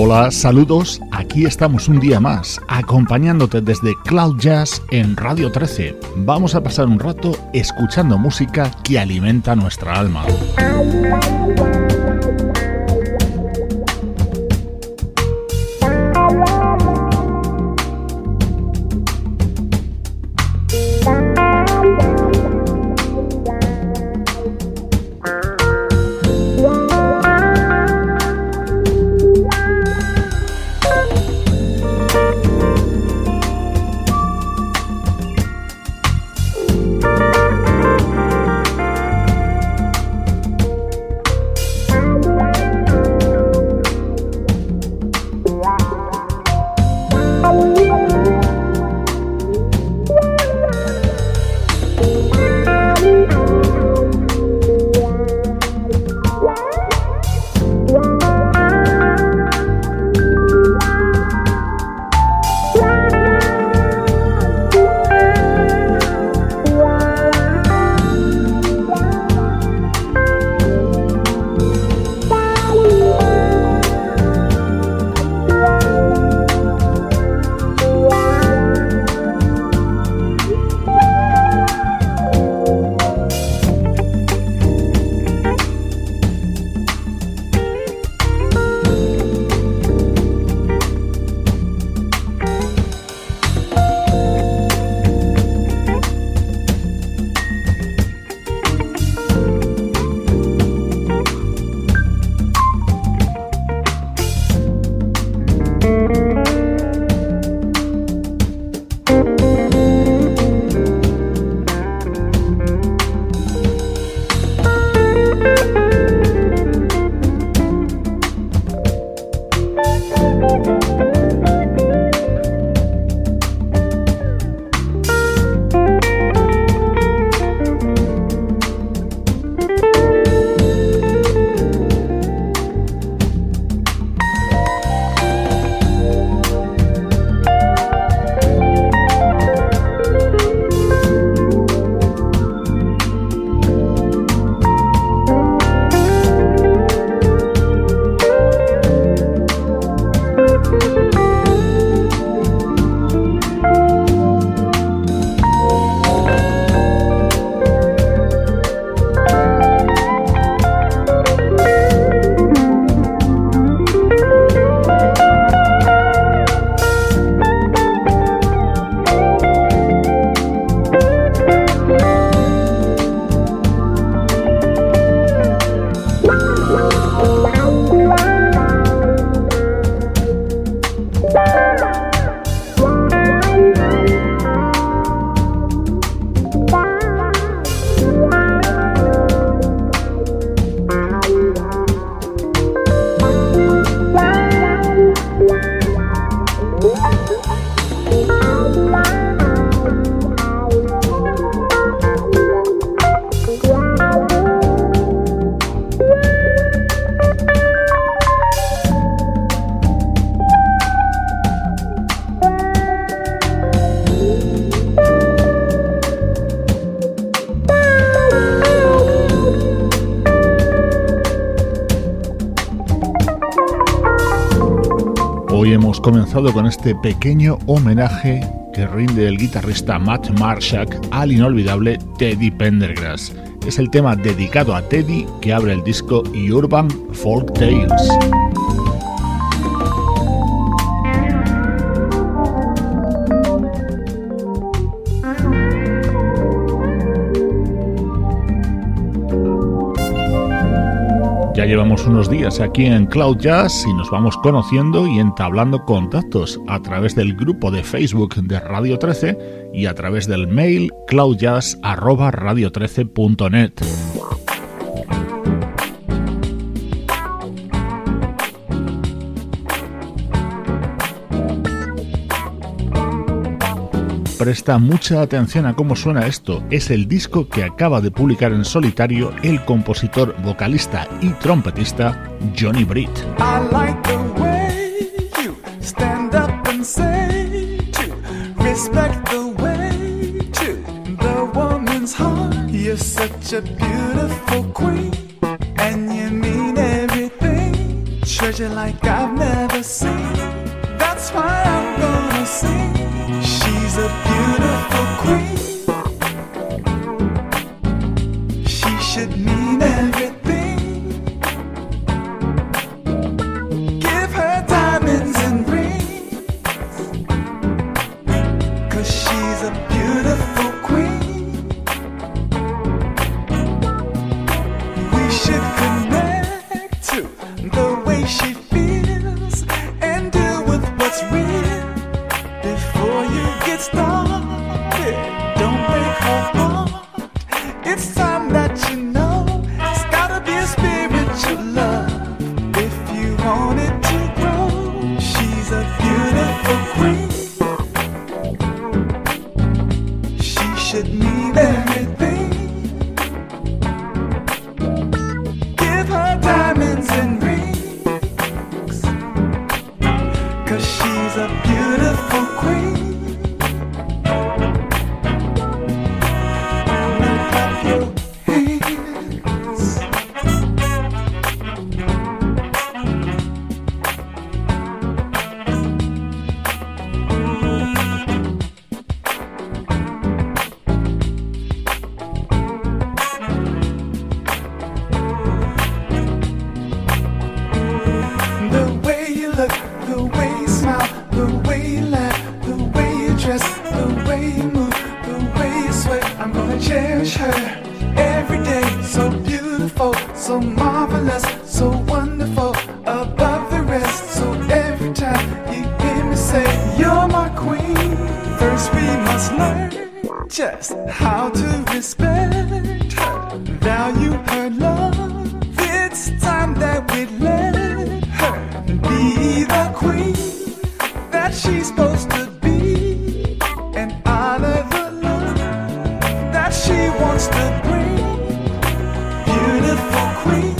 Hola, saludos. Aquí estamos un día más, acompañándote desde Cloud Jazz en Radio 13. Vamos a pasar un rato escuchando música que alimenta nuestra alma. Comenzado con este pequeño homenaje que rinde el guitarrista Matt Marshak al inolvidable Teddy Pendergrass. es el tema dedicado a Teddy que abre el disco Urban Folk Tales. Llevamos unos días aquí en Cloud Jazz y nos vamos conociendo y entablando contactos a través del grupo de Facebook de Radio 13 y a través del mail cloudjazz@radio13.net. Presta mucha atención a cómo suena esto. Es el disco que acaba de publicar en solitario el compositor, vocalista y trompetista Johnny Britt. I like the way you a beautiful queen. Cherish her every day. So beautiful, so marvelous, so wonderful, above the rest. So every time you hear me say, You're my queen, first we must learn just how to respect her, value her love. It's time that we let her be the queen that she's supposed to be wants to bring. Beautiful queen,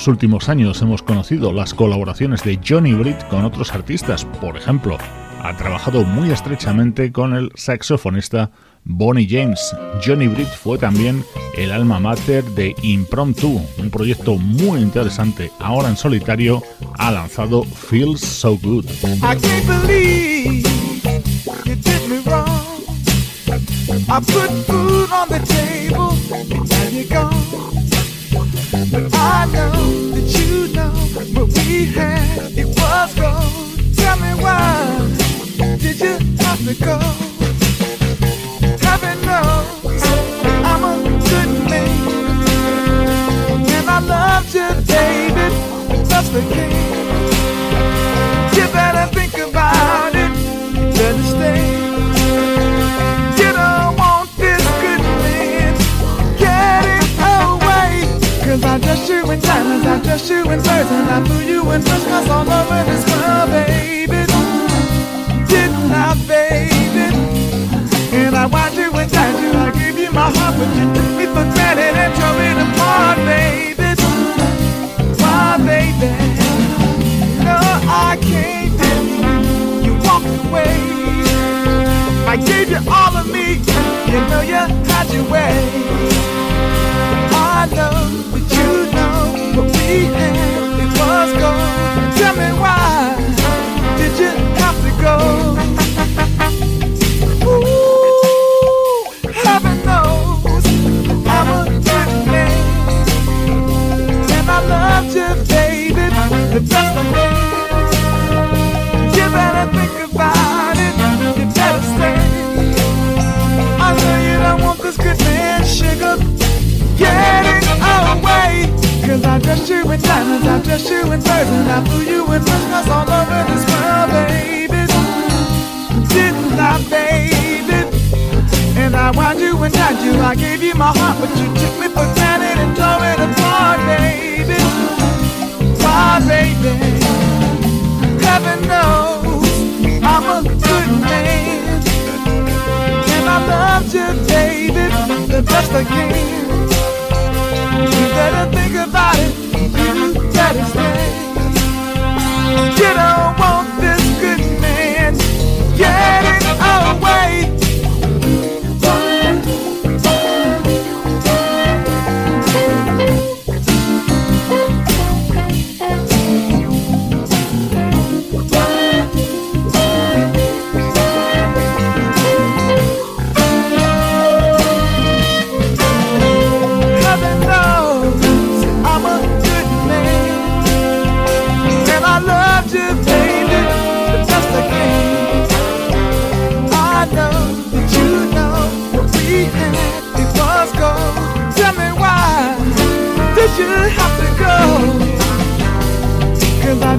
los últimos años hemos conocido las colaboraciones de Johnny Britt con otros artistas, por ejemplo, ha trabajado muy estrechamente con el saxofonista Bonnie James. Johnny Britt fue también el alma mater de Impromptu, un proyecto muy interesante. Ahora en solitario ha lanzado Feels So Good. I I know that you know what we had, it was gold. Tell me why did you have to go? heaven knows I'm a good man. And I loved you, David, the king. You better think about in I dressed you in birds, and I threw you in class all over this world, baby. Didn't I, baby? And I watched you and tied you. I gave you my heart, but you took me for granted and tore it apart, baby. Why, baby? No, I can't. You walked away. I gave you all of me. You know you had your way. I know that you know had. It was gold. Tell me why did you have to go? Heart, but you took me for granted and tore it apart, baby Why, baby. Heaven knows I'm a good man. And I loved you, baby, the best I can. You better think about it, you better stay. You don't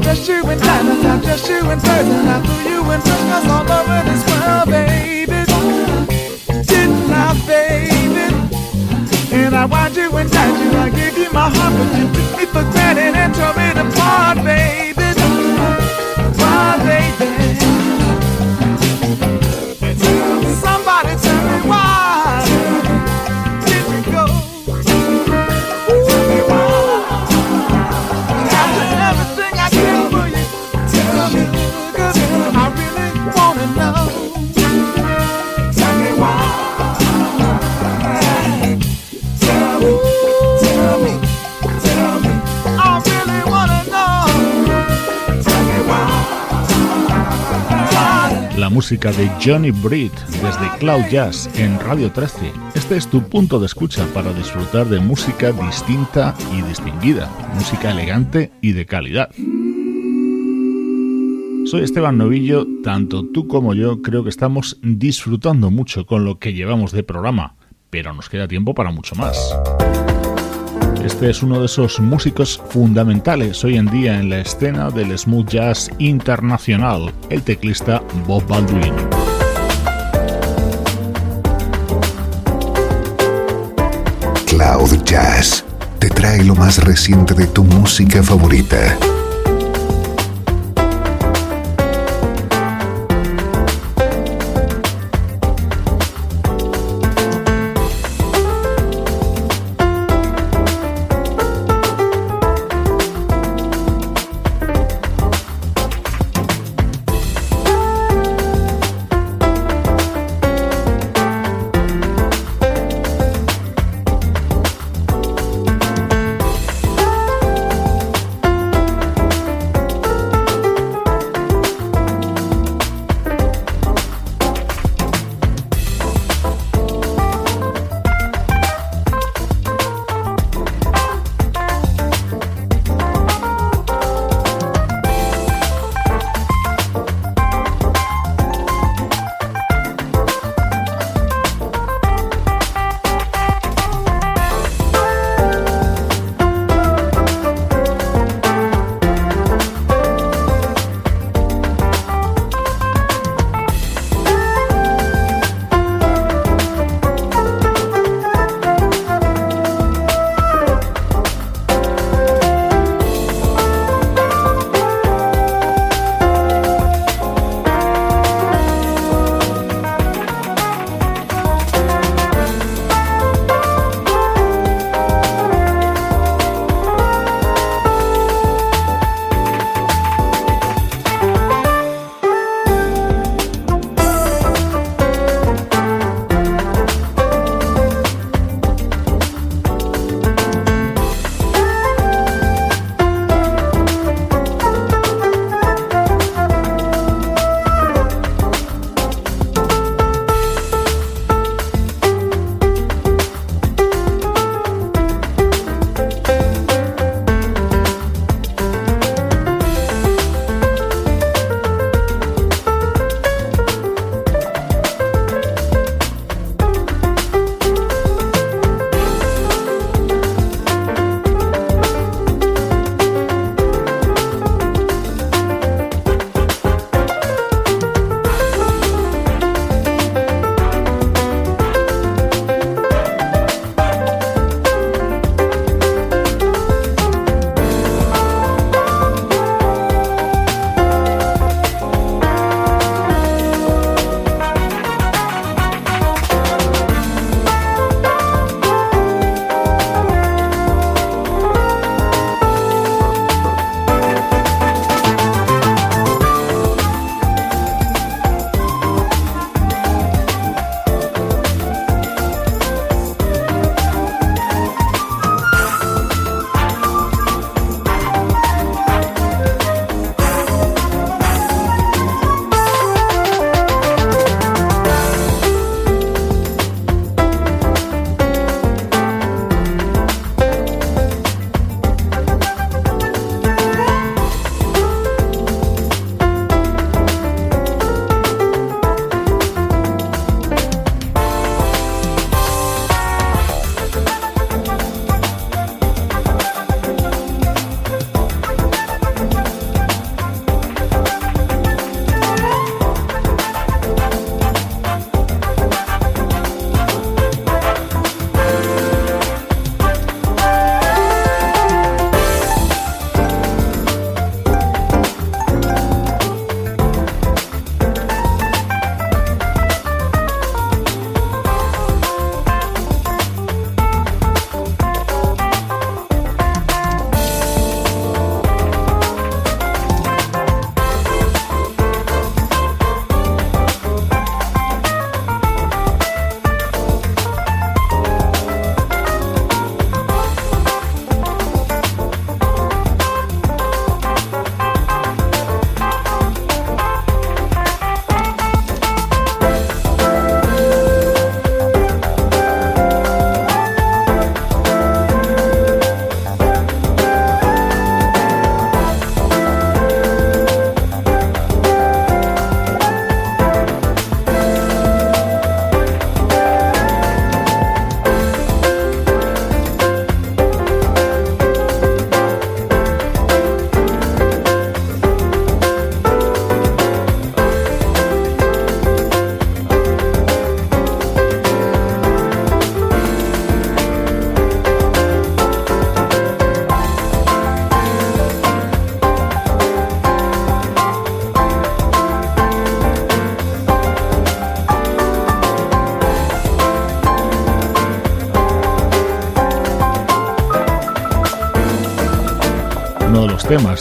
Dressed you in diamonds, I dressed you in birds, and I threw you in Christmas all over this world, baby. Didn't I, baby? And I wound you and tied you, I gave you my heart, but you took me for granted and tore it apart, baby. Música de Johnny Britt desde Cloud Jazz en Radio 13. Este es tu punto de escucha para disfrutar de música distinta y distinguida, música elegante y de calidad. Soy Esteban Novillo, tanto tú como yo creo que estamos disfrutando mucho con lo que llevamos de programa, pero nos queda tiempo para mucho más. Este es uno de esos músicos fundamentales hoy en día en la escena del smooth jazz internacional, el teclista Bob Baldwin. Cloud Jazz te trae lo más reciente de tu música favorita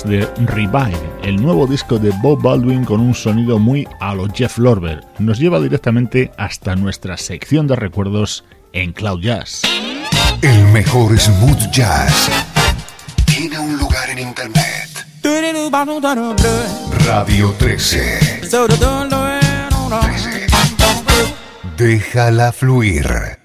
de Revive, el nuevo disco de Bob Baldwin con un sonido muy a lo Jeff Lorber. Nos lleva directamente hasta nuestra sección de recuerdos en Cloud Jazz. El mejor smooth jazz tiene un lugar en internet. Radio 13. 13. Déjala fluir.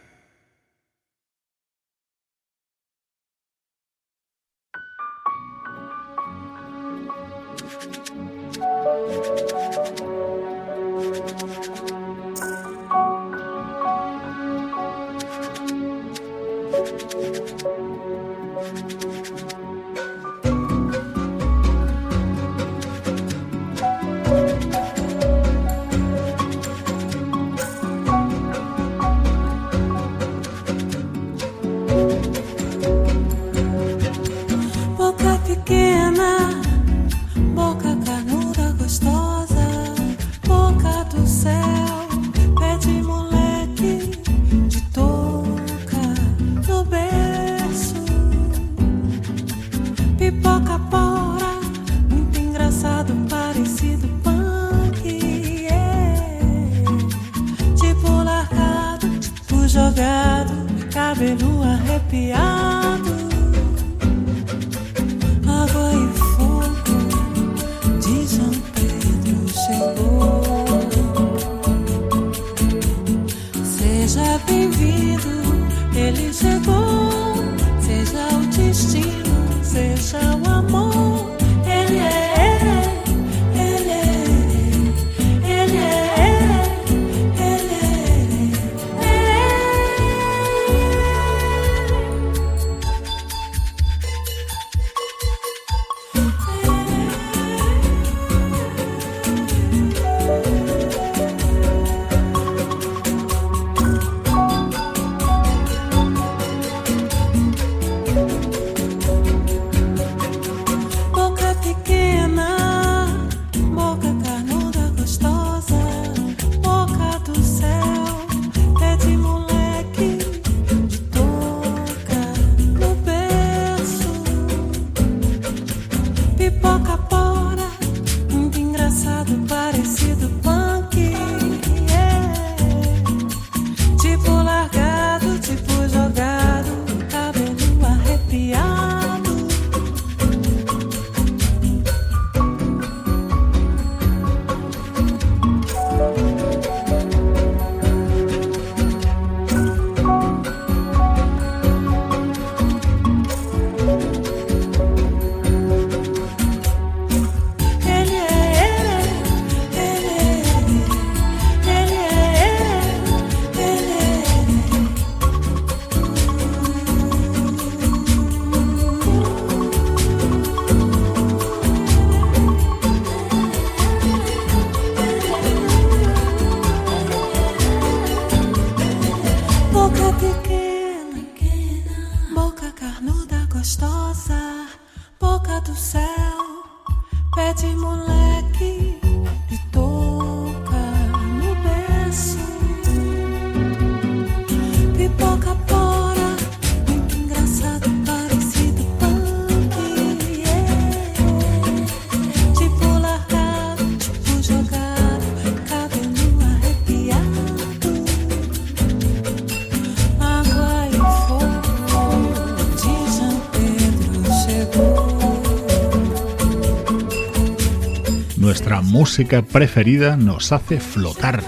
Música preferida nos hace flotar.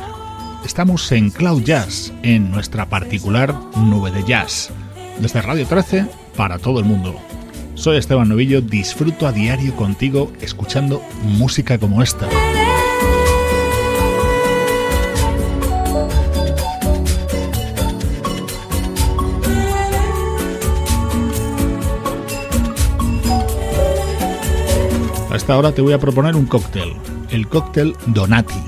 Estamos en Cloud Jazz, en nuestra particular nube de jazz. Desde Radio 13 para todo el mundo. Soy Esteban Novillo, disfruto a diario contigo escuchando música como esta. Hasta ahora te voy a proponer un cóctel el cóctel Donati.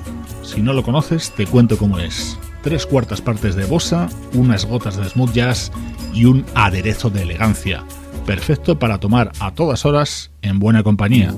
Si no lo conoces, te cuento cómo es. Tres cuartas partes de bossa, unas gotas de smooth jazz y un aderezo de elegancia. Perfecto para tomar a todas horas en buena compañía.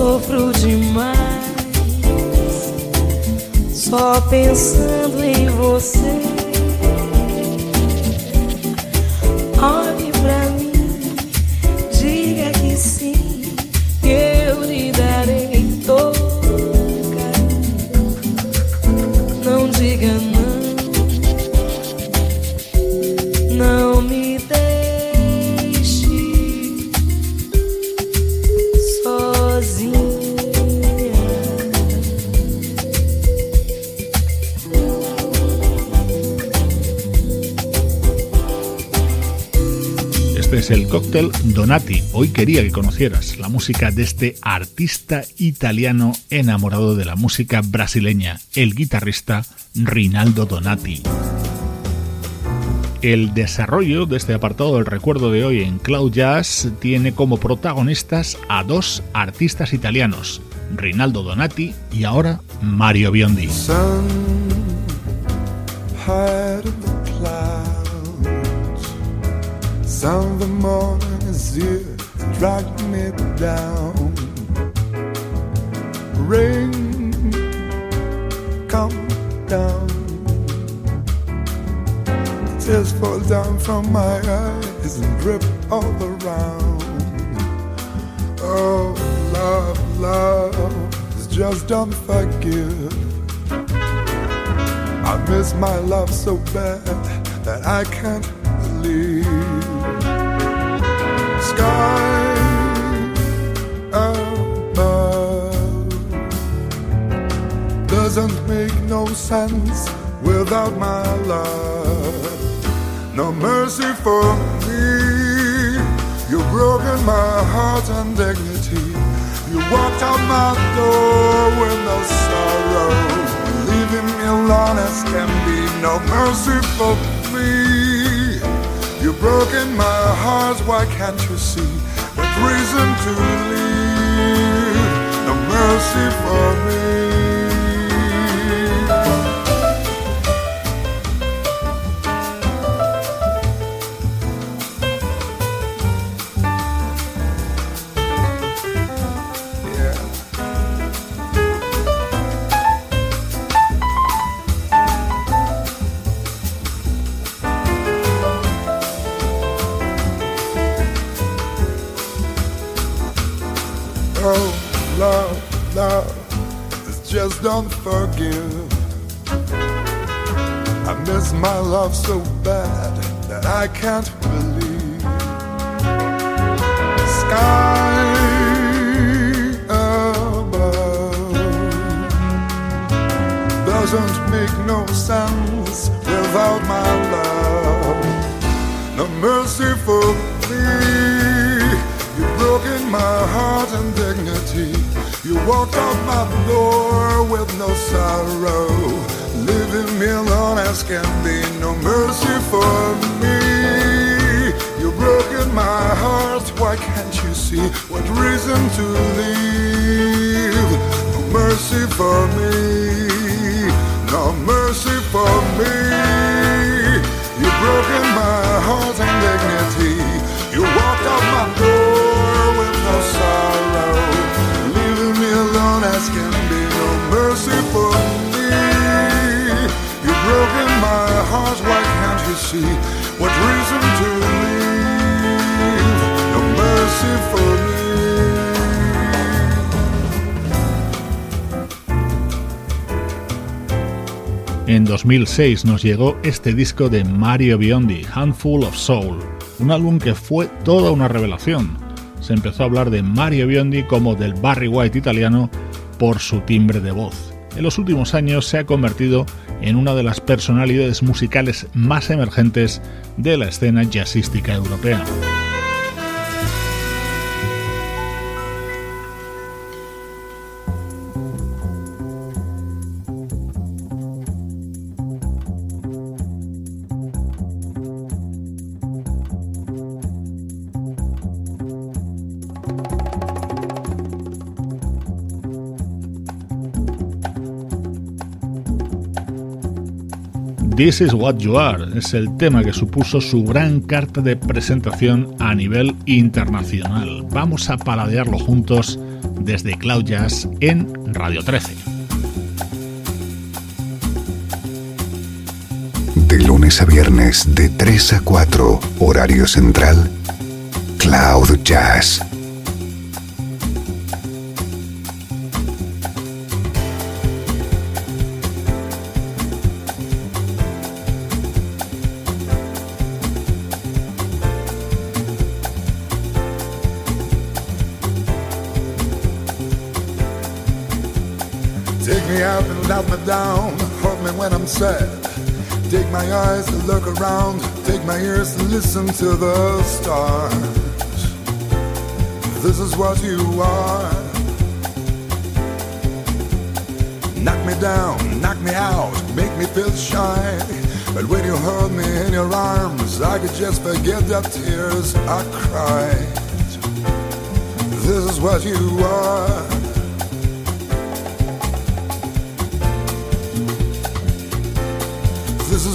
Sofro demais. Só pensando em você. Donati. Hoy quería que conocieras la música de este artista italiano enamorado de la música brasileña, el guitarrista Rinaldo Donati. El desarrollo de este apartado del recuerdo de hoy en Cloud Jazz tiene como protagonistas a dos artistas italianos, Rinaldo Donati y ahora Mario Biondi. Easier drag me down. Rain, come down. Tears fall down from my eyes and drip all around. Oh, love, love just don't forgive. I miss my love so bad that I can't Sky above doesn't make no sense without my love. No mercy for me. You've broken my heart and dignity. You walked out my door with no sorrow, leaving me alone as can be. No mercy for me. Broken my heart, why can't you see? What reason to leave? No mercy for me. Love so bad that I can't believe. Sky above doesn't make no sense without my love. No mercy for me. You've broken my heart and dignity. You walked out my door with no sorrow, as can be. No mercy for me. You've broken my heart. Why can't you see what reason to leave? No mercy for me. En 2006 nos llegó este disco de Mario Biondi, Handful of Soul, un álbum que fue toda una revelación. Se empezó a hablar de Mario Biondi como del Barry White italiano por su timbre de voz. En los últimos años se ha convertido en una de las personalidades musicales más emergentes de la escena jazzística europea. This is What You Are es el tema que supuso su gran carta de presentación a nivel internacional. Vamos a paladearlo juntos desde Cloud Jazz en Radio 13. De lunes a viernes de 3 a 4, horario central, Cloud Jazz Take my eyes to look around, take my ears to listen to the stars. This is what you are. Knock me down, knock me out, make me feel shy. But when you hold me in your arms, I could just forget the tears I cried. This is what you are.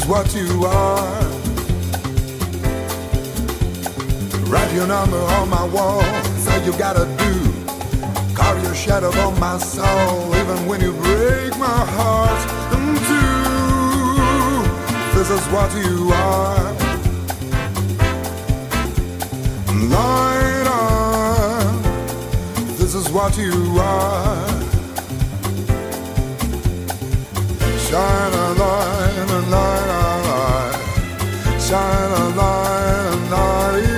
Is what you are. Write your number on my wall, say you gotta do. Carve your shadow on my soul, even when you break my heart in two. This is what you are. Light on, this is what you are. Shine a light a light a light. Shine a light a light.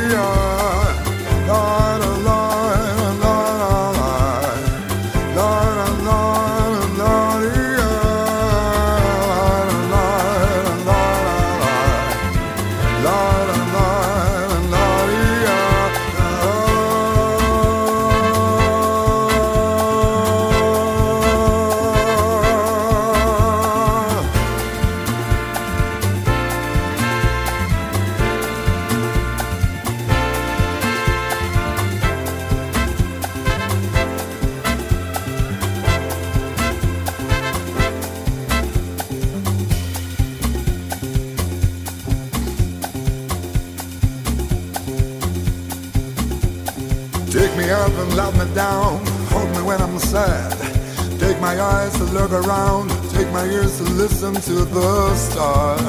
To look around, take my ears to listen to the stars.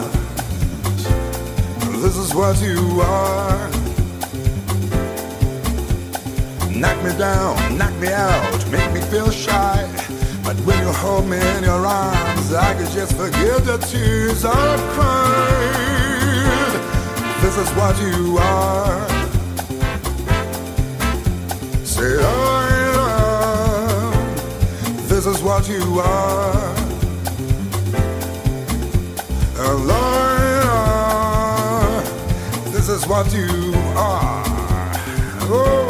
This is what you are. Knock me down, knock me out, make me feel shy. But when you hold me in your arms, I can just forget the tears I've cried. This is what you are. Say oh. What you are. Lord, this is what you are. Oh,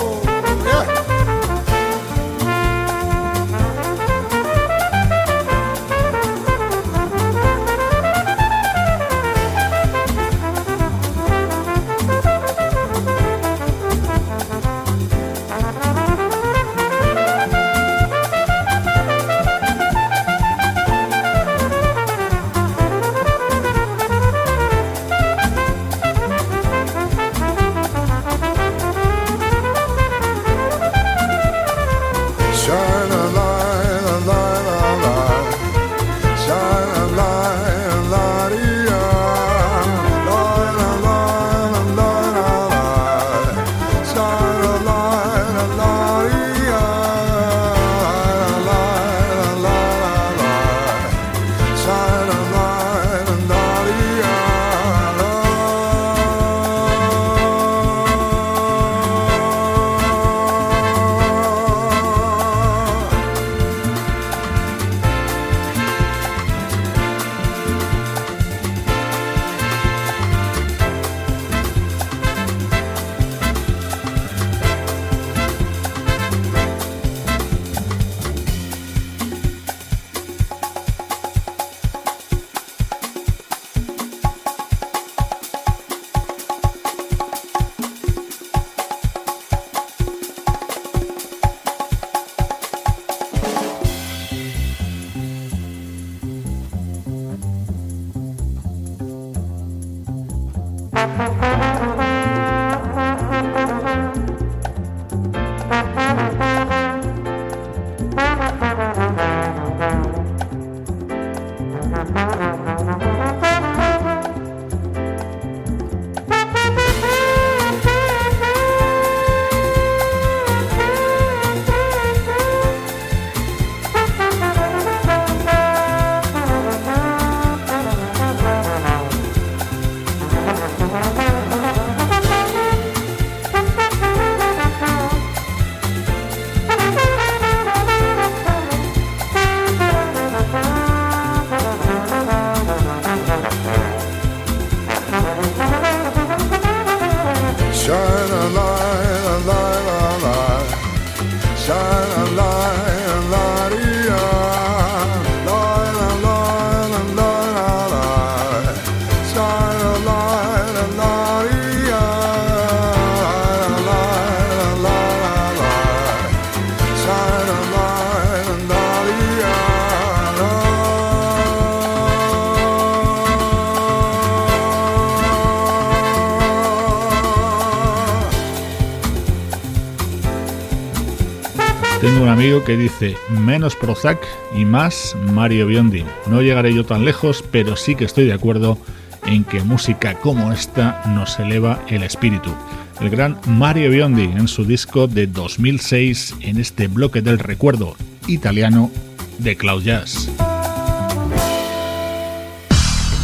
que dice menos Prozac y más Mario Biondi. No llegaré yo tan lejos, pero sí que estoy de acuerdo en que música como esta nos eleva el espíritu. El gran Mario Biondi en su disco de 2006 en este bloque del recuerdo italiano de Cloud Jazz.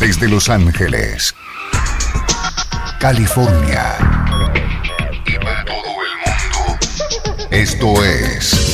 Desde Los Ángeles, California y para todo el mundo. Esto es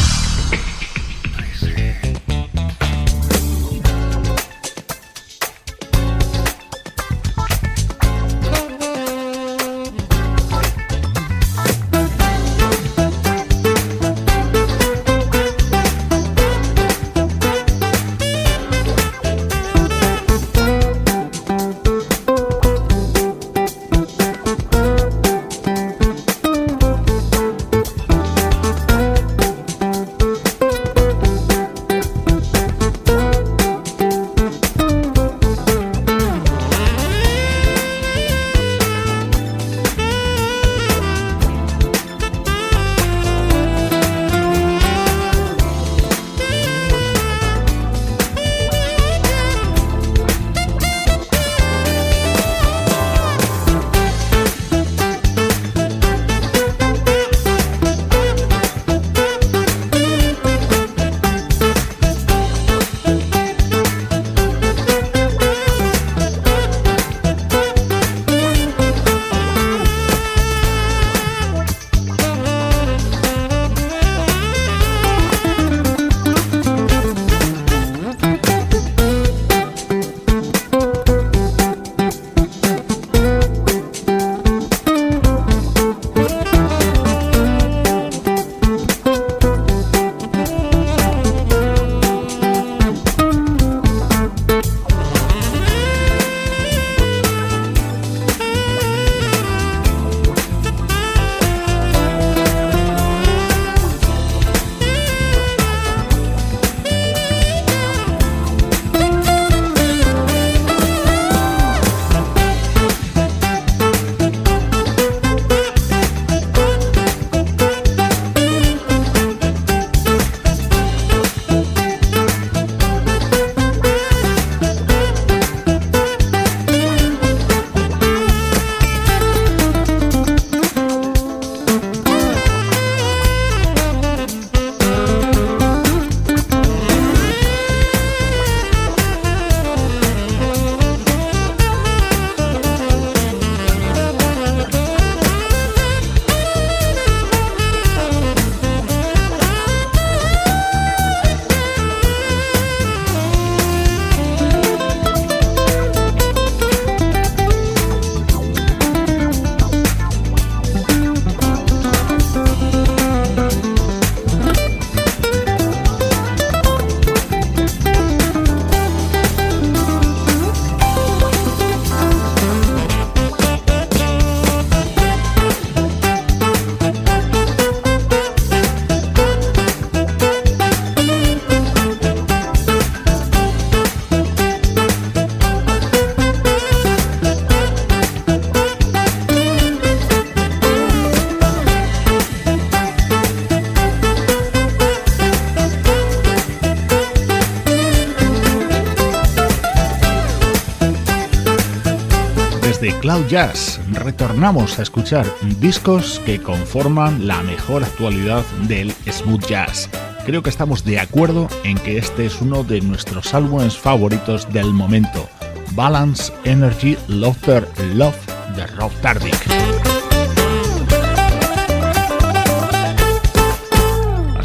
Cloud Jazz retornamos a escuchar discos que conforman la mejor actualidad del smooth jazz. Creo que estamos de acuerdo en que este es uno de nuestros álbumes favoritos del momento. Balance Energy Laughter Love de Rob Tardick.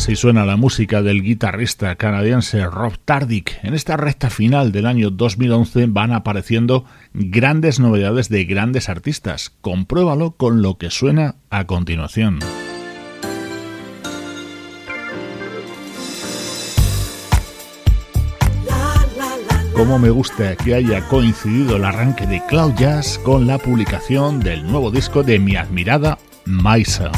Así suena la música del guitarrista canadiense Rob Tardick. En esta recta final del año 2011 van apareciendo grandes novedades de grandes artistas. Compruébalo con lo que suena a continuación. Como me gusta que haya coincidido el arranque de Cloud Jazz con la publicación del nuevo disco de mi admirada Maisa.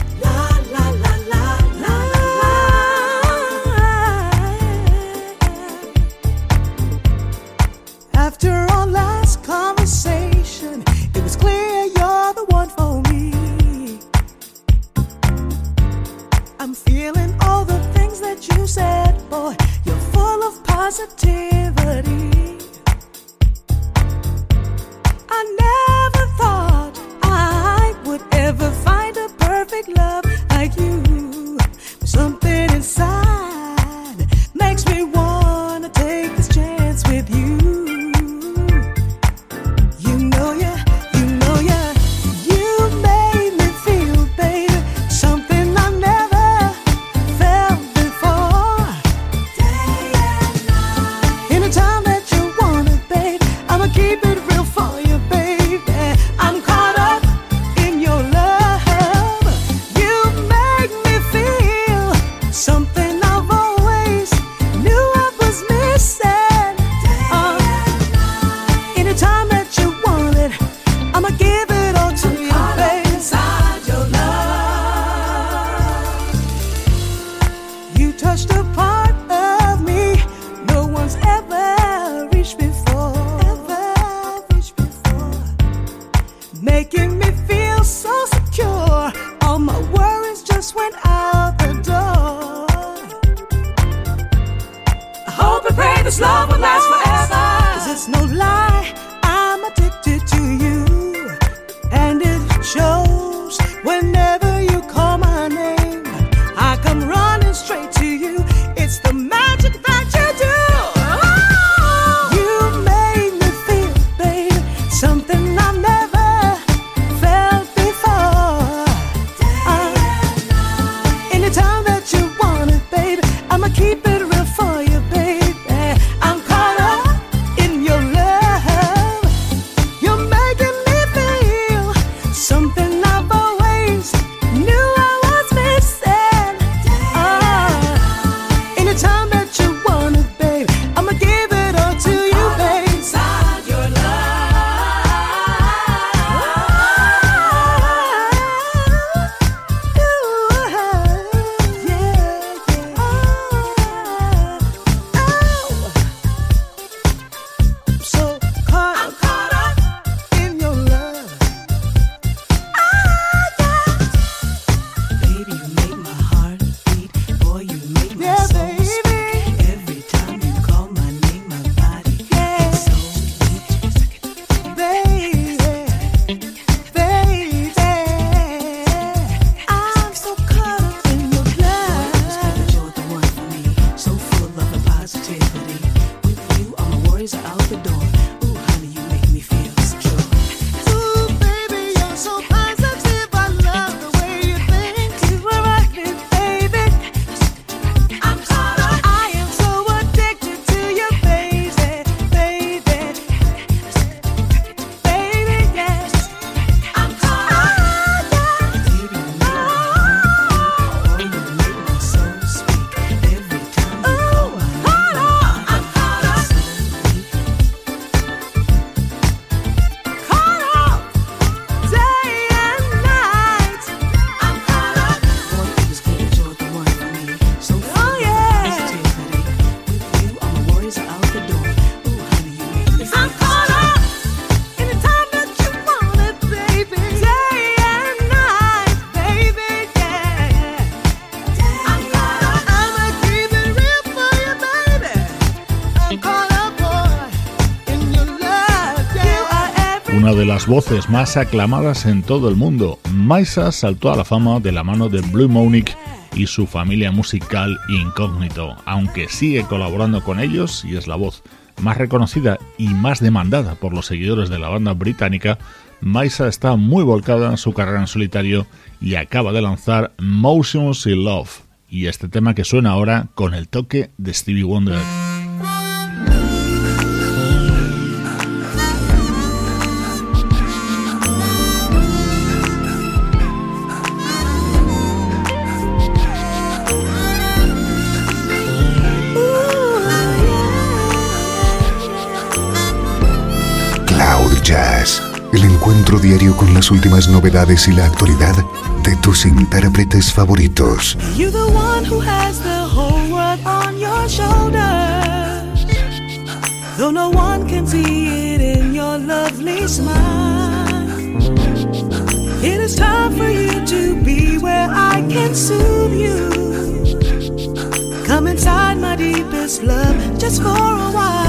I'm feeling all the things that you said, boy. You're full of positivity. I never thought I would ever find a perfect love like you. Something inside. The part of me no one's ever reached before. Ever. Making me feel so secure. All my worries just went out the door. I hope and pray this love will last forever. It's no lie, I'm addicted to you. And it shows when. Voces más aclamadas en todo el mundo. Maisa saltó a la fama de la mano de Blue Monique y su familia musical Incógnito, aunque sigue colaborando con ellos y es la voz más reconocida y más demandada por los seguidores de la banda británica, Maisa está muy volcada en su carrera en solitario y acaba de lanzar Motions in Love, y este tema que suena ahora con el toque de Stevie Wonder. Encuentro diario con las últimas novedades y la actualidad de tus intérpretes favoritos. It is time for you to be where I can soothe you. Come inside my deepest love just for a while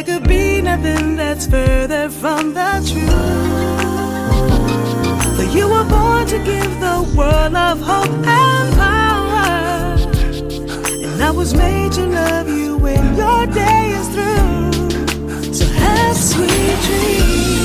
There could be nothing that's further from the truth. For you were born to give the world of hope and power. And I was made to love you when your day is through. So have sweet dreams.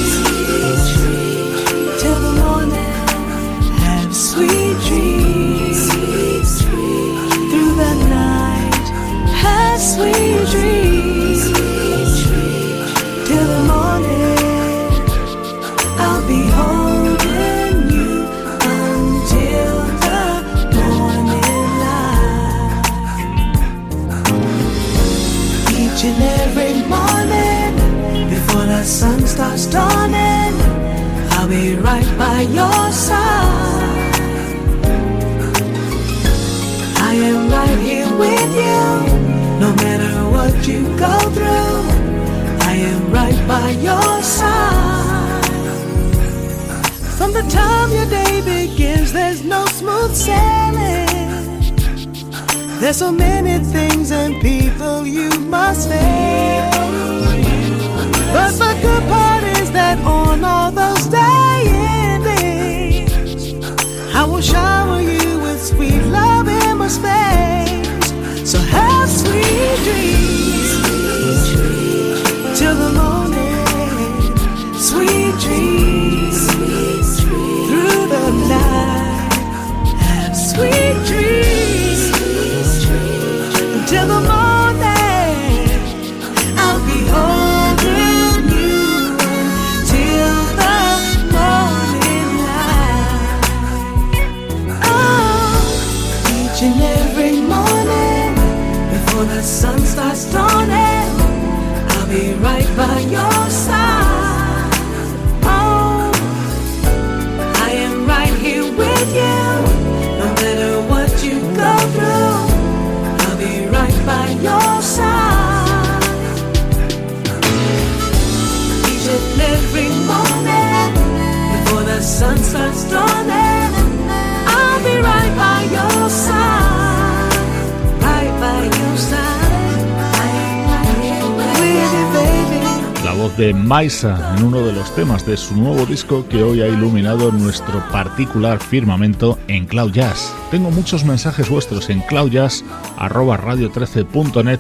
Dawning, I'll be right by your side. I am right here with you, no matter what you go through. I am right by your side. From the time your day begins, there's no smooth sailing. There's so many things and people you must face. But the good part is that on all those day endings, I will shower you La voz de Maisa en uno de los temas de su nuevo disco que hoy ha iluminado nuestro particular firmamento en Cloud Jazz. Tengo muchos mensajes vuestros en cloudjazz@radio13.net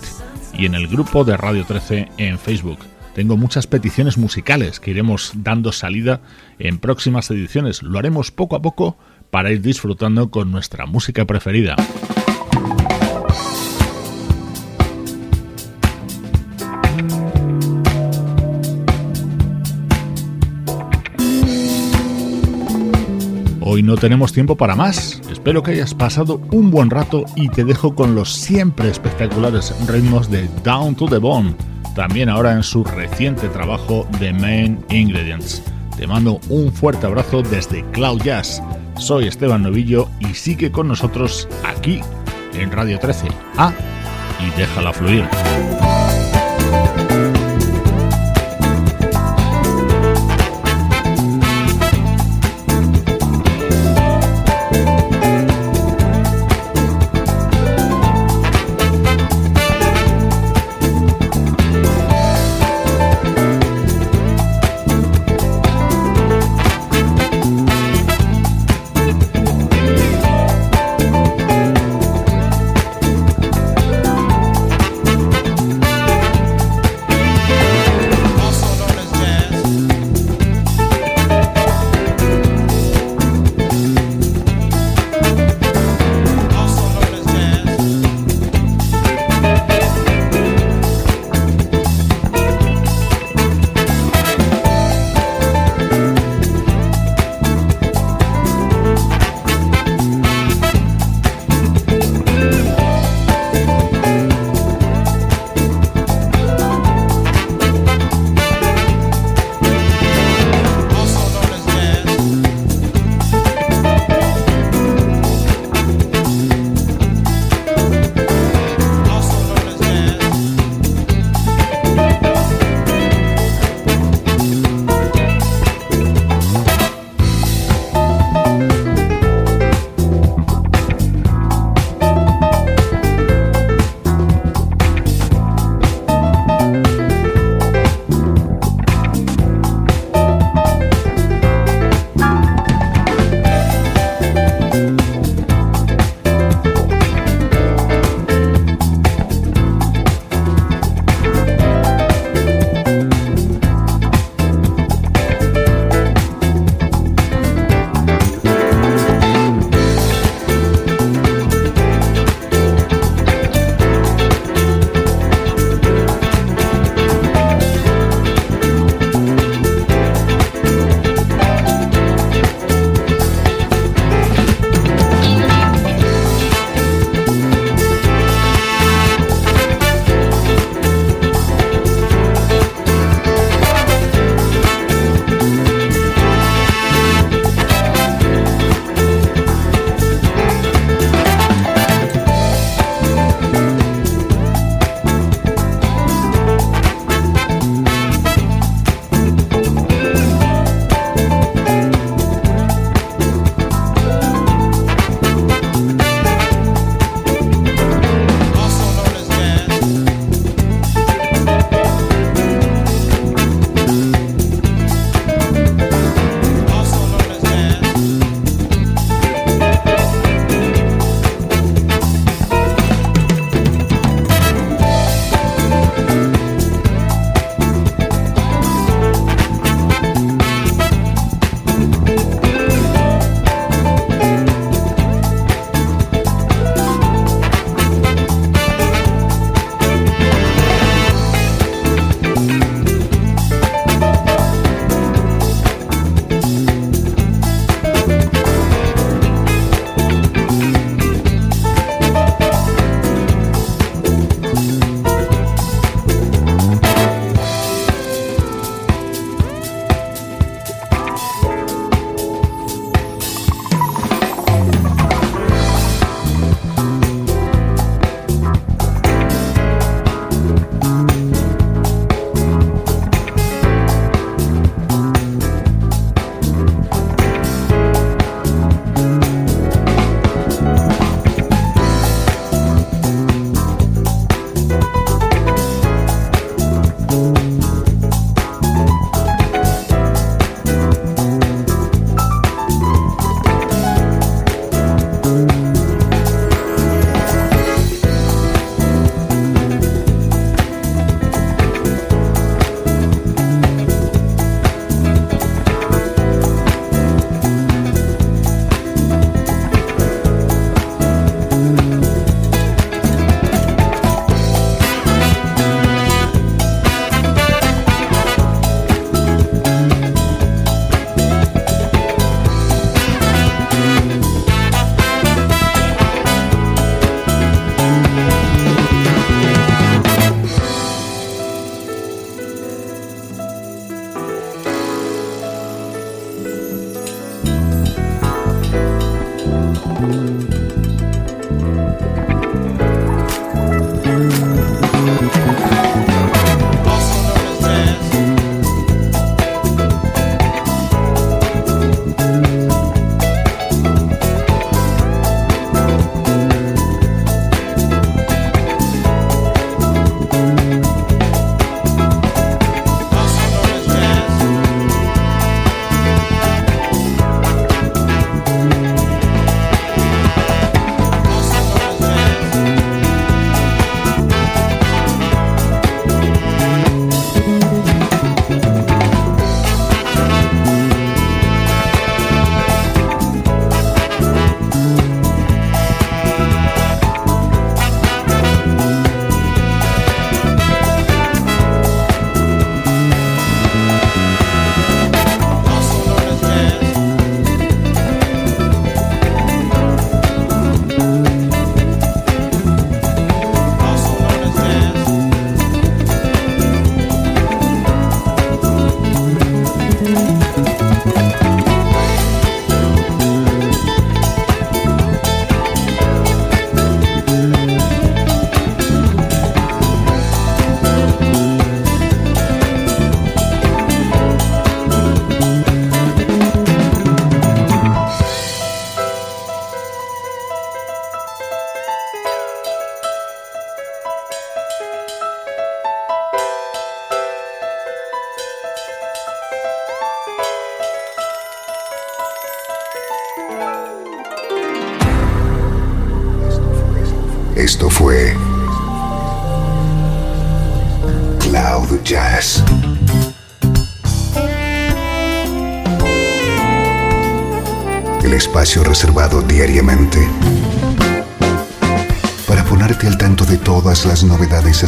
y en el grupo de Radio 13 en Facebook. Tengo muchas peticiones musicales que iremos dando salida en próximas ediciones. Lo haremos poco a poco para ir disfrutando con nuestra música preferida. Hoy no tenemos tiempo para más. Espero que hayas pasado un buen rato y te dejo con los siempre espectaculares ritmos de Down to the Bone, también ahora en su reciente trabajo The Main Ingredients. Te mando un fuerte abrazo desde Cloud Jazz. Soy Esteban Novillo y sigue con nosotros aquí en Radio 13. Ah, y déjala fluir.